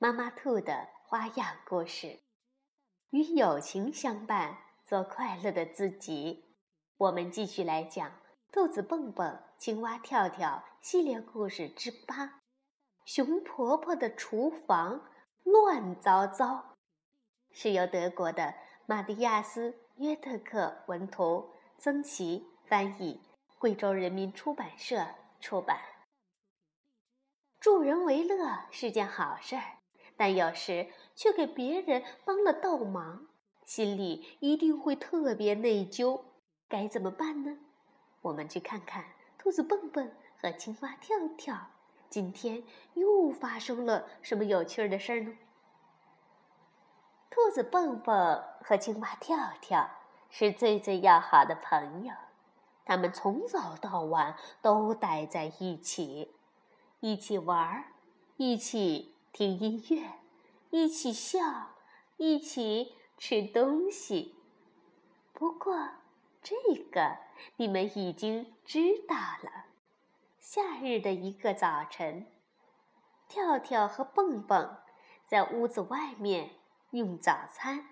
妈妈兔的花样故事，与友情相伴，做快乐的自己。我们继续来讲《兔子蹦蹦、青蛙跳跳》系列故事之八：熊婆婆的厨房乱糟糟。是由德国的马蒂亚斯·约特克文图，曾琦翻译，贵州人民出版社出版。助人为乐是件好事儿。但有时却给别人帮了倒忙，心里一定会特别内疚，该怎么办呢？我们去看看兔子蹦蹦和青蛙跳跳，今天又发生了什么有趣的事儿呢？兔子蹦蹦和青蛙跳跳是最最要好的朋友，他们从早到晚都待在一起，一起玩儿，一起。听音乐，一起笑，一起吃东西。不过，这个你们已经知道了。夏日的一个早晨，跳跳和蹦蹦在屋子外面用早餐。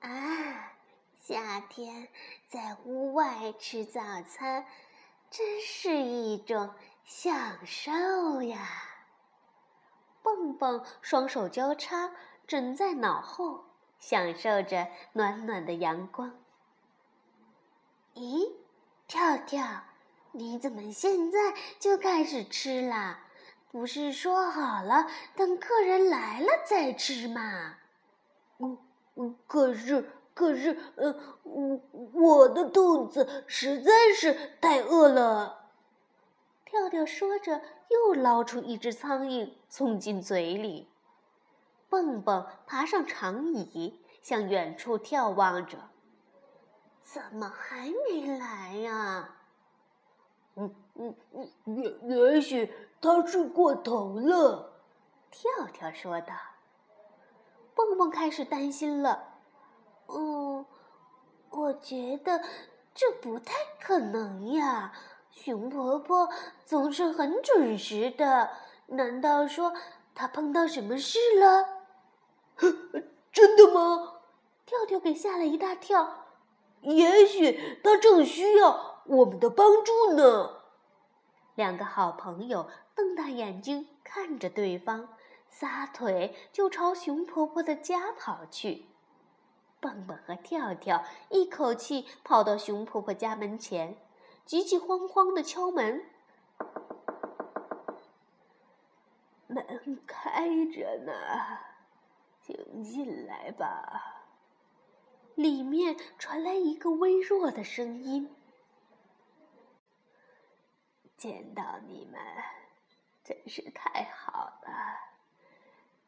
啊，夏天在屋外吃早餐，真是一种享受呀！蹦蹦双手交叉枕在脑后，享受着暖暖的阳光。咦，跳跳，你怎么现在就开始吃啦？不是说好了等客人来了再吃吗？嗯嗯，可是可是，呃，我我的肚子实在是太饿了。跳跳说着，又捞出一只苍蝇送进嘴里。蹦蹦爬上长椅，向远处眺望着。怎么还没来呀？嗯嗯嗯，也也许他睡过头了。跳跳说道。蹦蹦开始担心了。嗯，我觉得这不太可能呀。熊婆婆总是很准时的，难道说他碰到什么事了？真的吗？跳跳给吓了一大跳。也许他正需要我们的帮助呢。两个好朋友瞪大眼睛看着对方，撒腿就朝熊婆婆的家跑去。蹦蹦和跳跳一口气跑到熊婆婆家门前。急急慌慌的敲门，门开着呢，请进来吧。里面传来一个微弱的声音：“见到你们，真是太好了。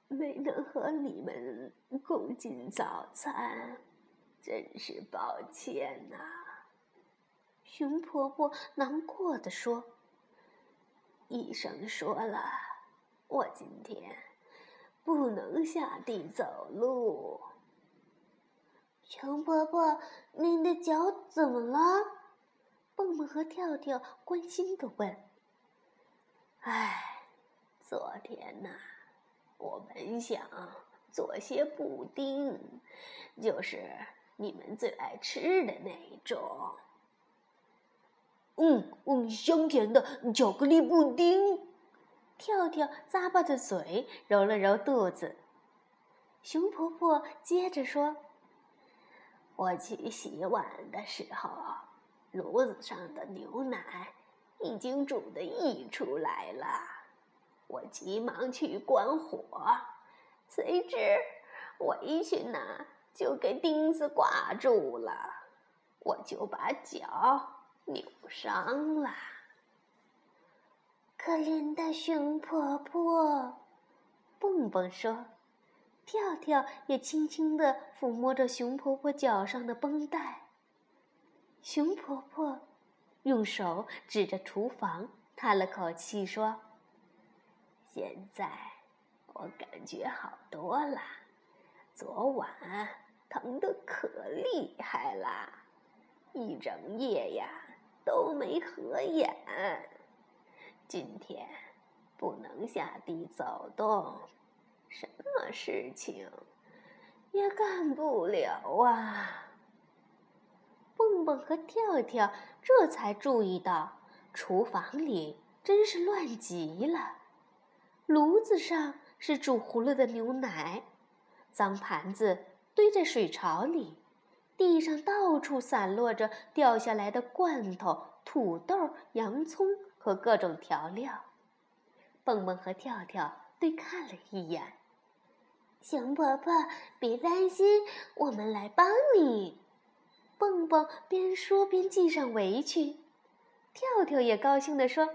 没能和你们共进早餐，真是抱歉呐。”熊婆婆难过的说：“医生说了，我今天不能下地走路。”熊婆婆，您的脚怎么了？蹦蹦和跳跳关心的问。“唉，昨天呐，我本想做些布丁，就是你们最爱吃的那种。”嗯嗯，香甜的巧克力布丁。跳跳咂巴着嘴，揉了揉肚子。熊婆婆接着说：“我去洗碗的时候，炉子上的牛奶已经煮得溢出来了。我急忙去关火，谁知我一去呢就给钉子挂住了，我就把脚。”扭伤了，可怜的熊婆婆。蹦蹦说。跳跳也轻轻地抚摸着熊婆婆脚上的绷带。熊婆婆用手指着厨房，叹了口气说：“现在我感觉好多了，昨晚疼得可厉害了，一整夜呀都没合眼。今天不能下地走动。”什么事情也干不了啊！蹦蹦和跳跳这才注意到，厨房里真是乱极了。炉子上是煮糊了的牛奶，脏盘子堆在水槽里，地上到处散落着掉下来的罐头、土豆、洋葱和各种调料。蹦蹦和跳跳对看了一眼。熊婆婆，别担心，我们来帮你。蹦蹦边说边系上围裙，跳跳也高兴地说：“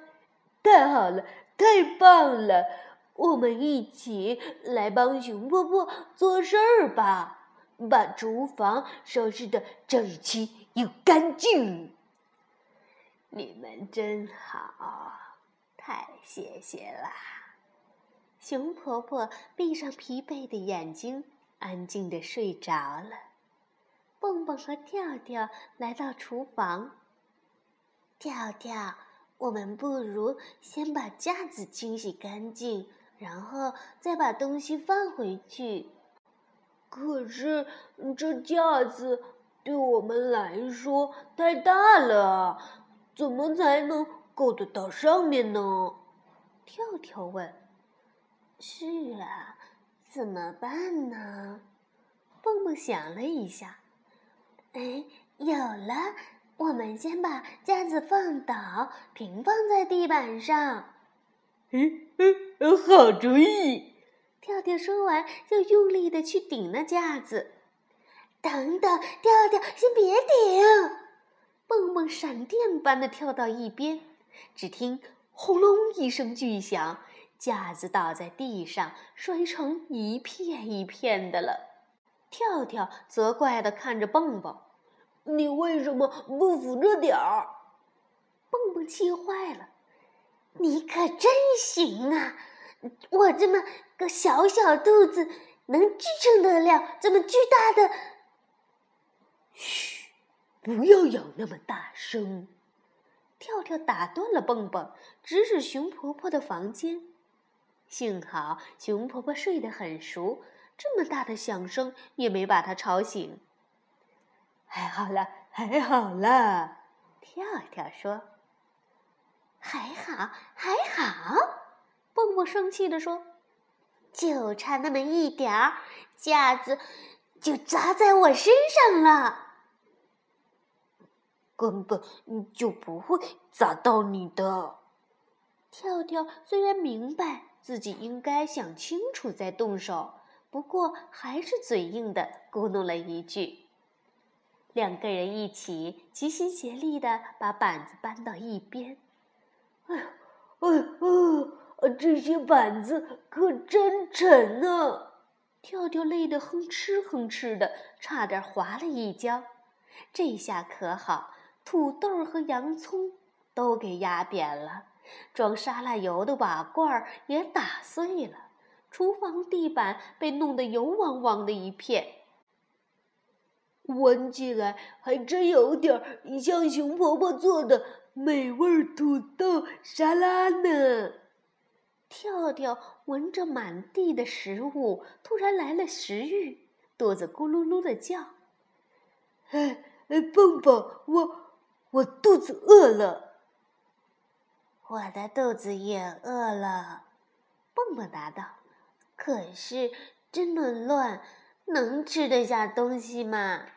太好了，太棒了！我们一起来帮熊婆婆做事儿吧，把厨房收拾的整齐又干净。”你们真好，太谢谢啦！熊婆婆闭上疲惫的眼睛，安静地睡着了。蹦蹦和跳跳来到厨房。跳跳，我们不如先把架子清洗干净，然后再把东西放回去。可是这架子对我们来说太大了，怎么才能够得到上面呢？跳跳问。是啊，怎么办呢？蹦蹦想了一下，哎，有了！我们先把架子放倒，平放在地板上。嗯嗯，好主意！跳跳说完，就用力的去顶那架子。等等，跳跳，先别顶！蹦蹦闪电般的跳到一边，只听“轰隆”一声巨响。架子倒在地上，摔成一片一片的了。跳跳责怪的看着蹦蹦：“你为什么不扶着点儿？”蹦蹦气坏了：“你可真行啊！我这么个小小肚子，能支撑得了这么巨大的？”嘘，不要咬那么大声！跳跳打断了蹦蹦，指指熊婆婆的房间。幸好熊婆婆睡得很熟，这么大的响声也没把她吵醒。还好了，还好了，跳跳说：“还好，还好。”蹦蹦生气地说：“就差那么一点儿，架子就砸在我身上了，根本就不会砸到你的。”跳跳虽然明白。自己应该想清楚再动手，不过还是嘴硬的咕哝了一句。两个人一起齐心协力的把板子搬到一边。哎呀，哎呀，这些板子可真沉啊！跳跳累得哼哧哼哧的，差点滑了一跤。这下可好，土豆和洋葱都给压扁了。装沙拉油的瓦罐也打碎了，厨房地板被弄得油汪汪的一片。闻起来还真有点像熊婆婆做的美味土豆沙拉呢。跳跳闻着满地的食物，突然来了食欲，肚子咕噜噜的叫：“哎哎，蹦蹦，我我肚子饿了。”我的肚子也饿了，蹦蹦答道。可是这么乱，能吃得下东西吗？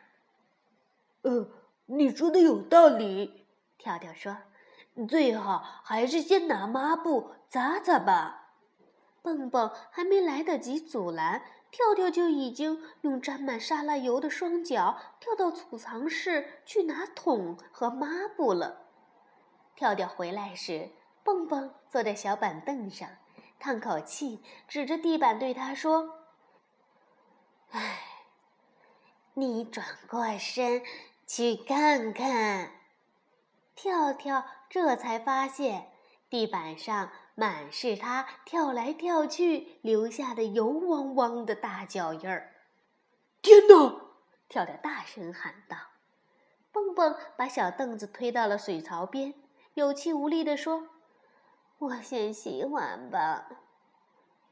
呃，你说的有道理。跳跳说：“最好还是先拿抹布擦擦吧。”蹦蹦还没来得及阻拦，跳跳就已经用沾满沙拉油的双脚跳到储藏室去拿桶和抹布了。跳跳回来时。蹦蹦坐在小板凳上，叹口气，指着地板对他说：“唉，你转过身去看看。”跳跳这才发现，地板上满是他跳来跳去留下的油汪汪的大脚印儿。天哪！跳跳大声喊道。蹦蹦把小凳子推到了水槽边，有气无力地说。我先洗碗吧。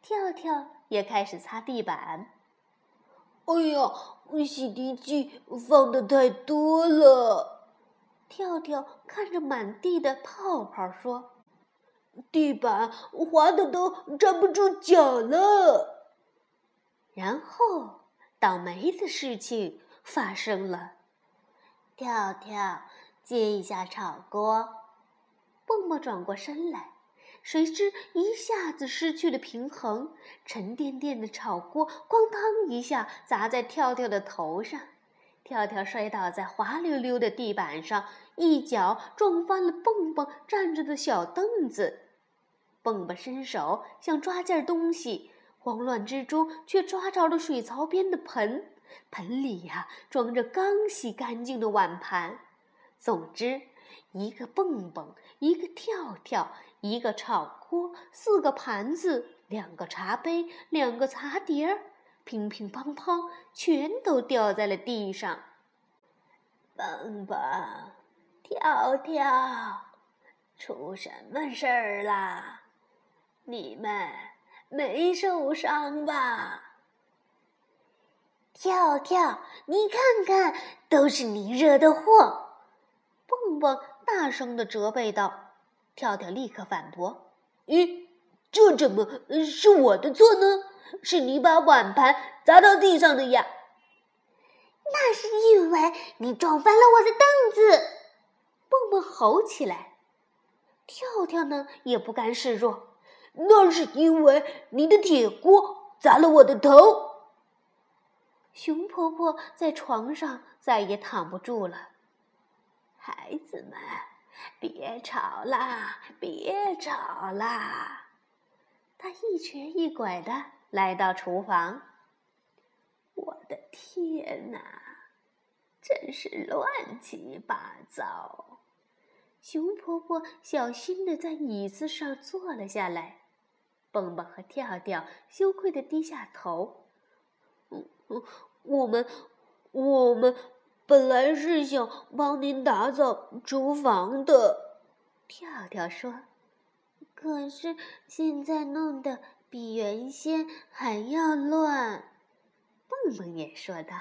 跳跳也开始擦地板。哎呀，洗涤剂放的太多了。跳跳看着满地的泡泡说：“地板滑的都站不住脚了。”然后，倒霉的事情发生了。跳跳接一下炒锅。蹦蹦转过身来。谁知一下子失去了平衡，沉甸甸的炒锅咣当一下砸在跳跳的头上，跳跳摔倒在滑溜溜的地板上，一脚撞翻了蹦蹦站着的小凳子。蹦蹦伸手想抓件东西，慌乱之中却抓着了水槽边的盆，盆里呀装着刚洗干净的碗盘。总之，一个蹦蹦，一个跳跳。一个炒锅，四个盘子，两个茶杯，两个茶碟儿，乒乒乓乓，全都掉在了地上。蹦蹦，跳跳，出什么事儿啦？你们没受伤吧？跳跳，你看看，都是你惹的祸！蹦蹦大声的责备道。跳跳立刻反驳：“咦，这怎么是我的错呢？是你把碗盘砸到地上的呀！”那是因为你撞翻了我的凳子！蹦蹦吼起来。跳跳呢也不甘示弱：“那是因为你的铁锅砸了我的头！”熊婆婆在床上再也躺不住了，孩子们。别吵啦！别吵啦！她一瘸一拐的来到厨房。我的天哪，真是乱七八糟！熊婆婆小心地在椅子上坐了下来。蹦蹦和跳跳羞愧地低下头。嗯嗯，我们，我们。本来是想帮您打扫厨房的，跳跳说。可是现在弄得比原先还要乱。蹦蹦也说道：“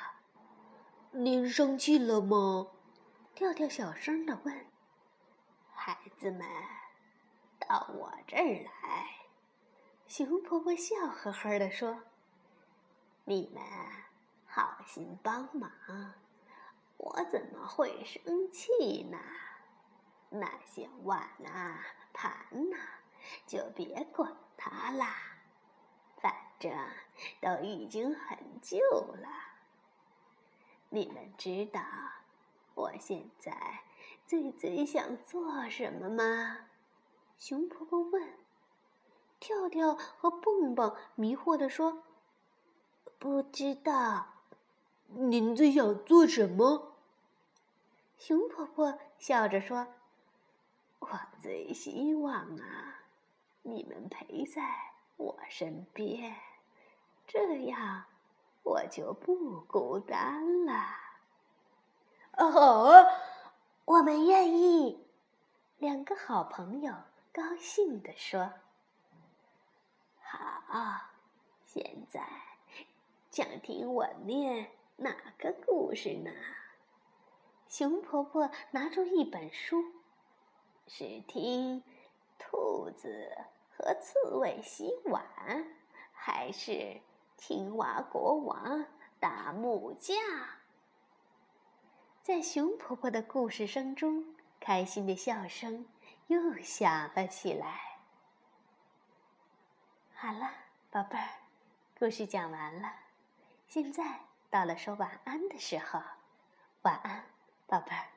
您生气了吗？”跳跳小声的问。孩子们，到我这儿来。熊婆婆笑呵呵的说：“你们好心帮忙。”我怎么会生气呢？那些碗呐、盘呐，就别管它啦，反正都已经很旧了。你们知道我现在最最想做什么吗？熊婆婆问。跳跳和蹦蹦迷惑地说：“不知道。”您最想做什么？熊婆婆笑着说：“我最希望啊，你们陪在我身边，这样我就不孤单了。”好，我们愿意。两个好朋友高兴地说：“好，现在想听我念哪个故事呢？”熊婆婆拿出一本书，是听兔子和刺猬洗碗，还是青蛙国王打木架？在熊婆婆的故事声中，开心的笑声又响了起来。好了，宝贝儿，故事讲完了，现在到了说晚安的时候，晚安。宝贝儿。